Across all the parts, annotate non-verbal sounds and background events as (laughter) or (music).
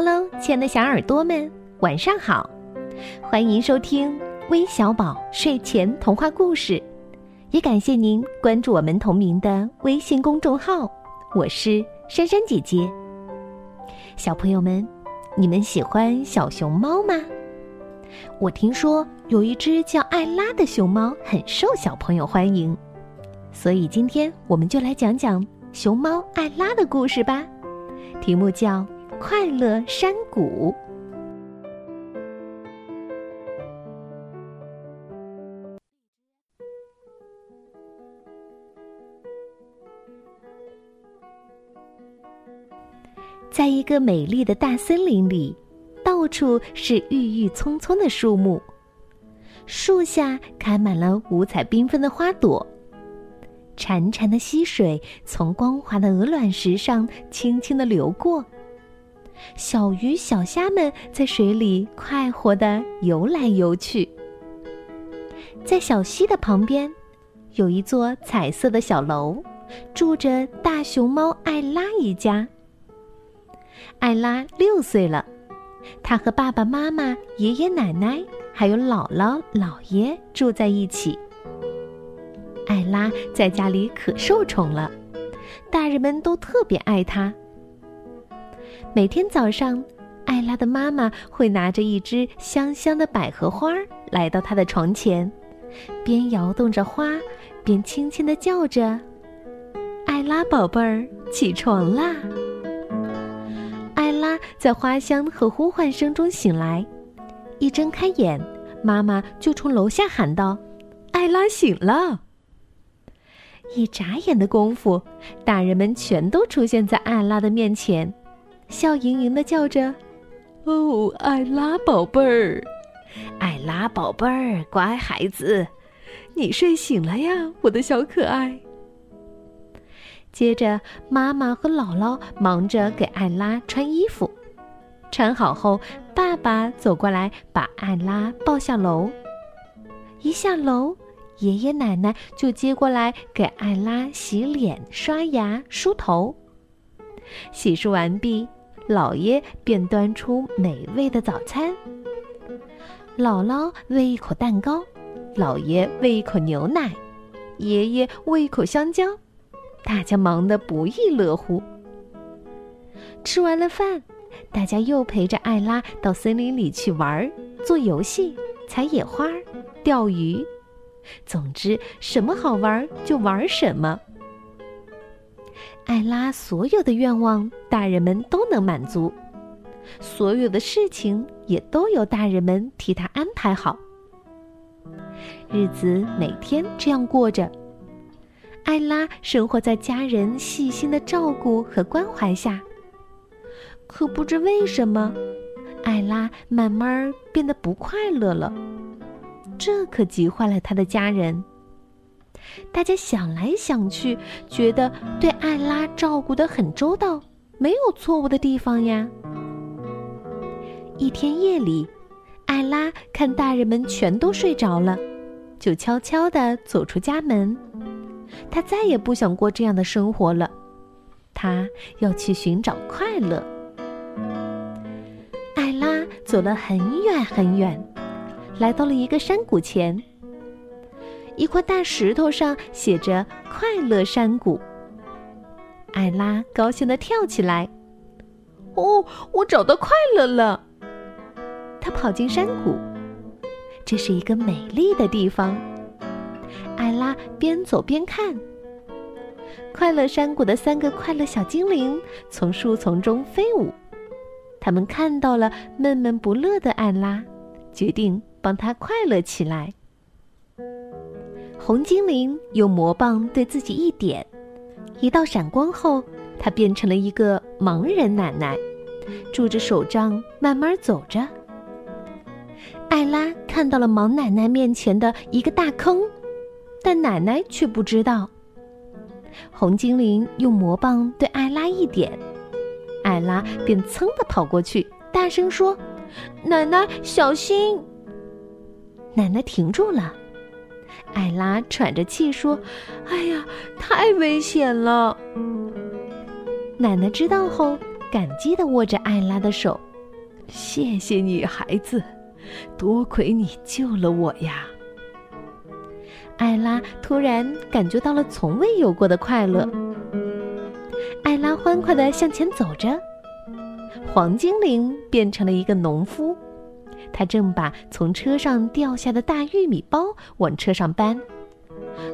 Hello，亲爱的小耳朵们，晚上好！欢迎收听微小宝睡前童话故事，也感谢您关注我们同名的微信公众号。我是珊珊姐姐。小朋友们，你们喜欢小熊猫吗？我听说有一只叫艾拉的熊猫很受小朋友欢迎，所以今天我们就来讲讲熊猫艾拉的故事吧。题目叫。快乐山谷，在一个美丽的大森林里，到处是郁郁葱葱的树木，树下开满了五彩缤纷的花朵，潺潺的溪水从光滑的鹅卵石上轻轻的流过。小鱼小虾们在水里快活地游来游去。在小溪的旁边，有一座彩色的小楼，住着大熊猫艾拉一家。艾拉六岁了，她和爸爸妈妈、爷爷奶奶还有姥姥姥爷住在一起。艾拉在家里可受宠了，大人们都特别爱她。每天早上，艾拉的妈妈会拿着一支香香的百合花来到她的床前，边摇动着花，边轻轻地叫着：“艾拉宝贝儿，起床啦！”艾拉在花香和呼唤声中醒来，一睁开眼，妈妈就从楼下喊道：“艾拉醒了！”一眨眼的功夫，大人们全都出现在艾拉的面前。笑盈盈的叫着：“哦，艾拉宝贝儿，艾拉宝贝儿，乖孩子，你睡醒了呀，我的小可爱。”接着，妈妈和姥姥忙着给艾拉穿衣服。穿好后，爸爸走过来把艾拉抱下楼。一下楼，爷爷奶奶就接过来给艾拉洗脸、刷牙、梳头。洗漱完毕。姥爷便端出美味的早餐。姥姥喂一口蛋糕，姥爷喂一口牛奶，爷爷喂一口香蕉，大家忙得不亦乐乎。吃完了饭，大家又陪着艾拉到森林里去玩，做游戏、采野花、钓鱼，总之什么好玩就玩什么。艾拉所有的愿望，大人们都能满足；所有的事情也都由大人们替她安排好。日子每天这样过着，艾拉生活在家人细心的照顾和关怀下。可不知为什么，艾拉慢慢变得不快乐了，这可急坏了他的家人。大家想来想去，觉得对艾拉照顾得很周到，没有错误的地方呀。一天夜里，艾拉看大人们全都睡着了，就悄悄地走出家门。她再也不想过这样的生活了，她要去寻找快乐。艾拉走了很远很远，来到了一个山谷前。一块大石头上写着“快乐山谷”。艾拉高兴地跳起来，“哦，我找到快乐了！”她跑进山谷，这是一个美丽的地方。艾拉边走边看，快乐山谷的三个快乐小精灵从树丛中飞舞，他们看到了闷闷不乐的艾拉，决定帮她快乐起来。红精灵用魔棒对自己一点，一道闪光后，她变成了一个盲人奶奶，拄着手杖慢慢走着。艾拉看到了盲奶奶面前的一个大坑，但奶奶却不知道。红精灵用魔棒对艾拉一点，艾拉便噌的跑过去，大声说：“奶奶，小心！”奶奶停住了。艾拉喘着气说：“哎呀，太危险了！”奶奶知道后，感激地握着艾拉的手，谢谢你，孩子，多亏你救了我呀！(laughs) 艾拉突然感觉到了从未有过的快乐。艾拉欢快地向前走着，黄精灵变成了一个农夫，他正把从车上掉下的大玉米包往车上搬，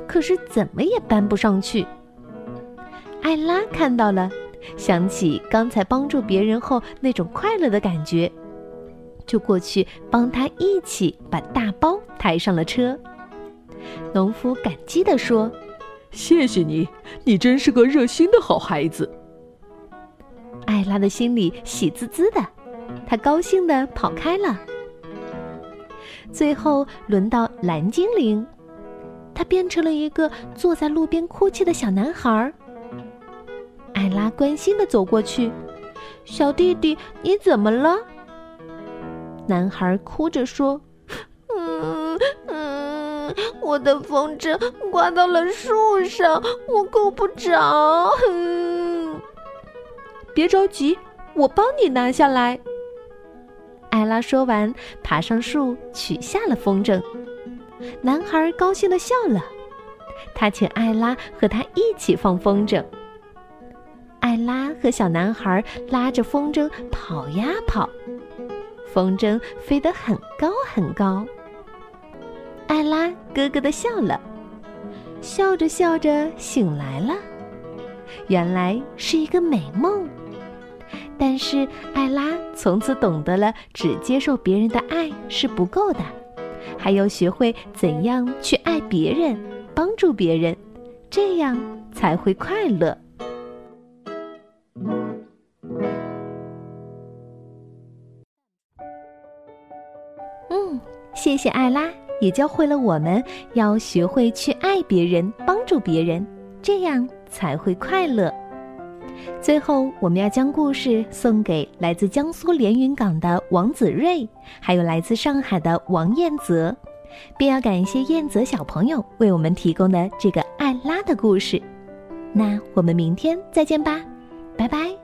可是怎么也搬不上去。艾拉看到了。想起刚才帮助别人后那种快乐的感觉，就过去帮他一起把大包抬上了车。农夫感激地说：“谢谢你，你真是个热心的好孩子。”艾拉的心里喜滋滋的，他高兴地跑开了。最后轮到蓝精灵，他变成了一个坐在路边哭泣的小男孩。艾拉关心的走过去，小弟弟，你怎么了？男孩哭着说：“ (laughs) 嗯嗯，我的风筝挂到了树上，我够不着。”嗯别着急，我帮你拿下来。艾拉说完，爬上树取下了风筝。男孩高兴的笑了，他请艾拉和他一起放风筝。艾拉和小男孩拉着风筝跑呀跑，风筝飞得很高很高。艾拉咯咯的笑了，笑着笑着醒来了，原来是一个美梦。但是艾拉从此懂得了，只接受别人的爱是不够的，还要学会怎样去爱别人，帮助别人，这样才会快乐。嗯谢谢艾拉，也教会了我们要学会去爱别人、帮助别人，这样才会快乐。最后，我们要将故事送给来自江苏连云港的王子睿，还有来自上海的王彦泽，并要感谢彦泽小朋友为我们提供的这个艾拉的故事。那我们明天再见吧，拜拜。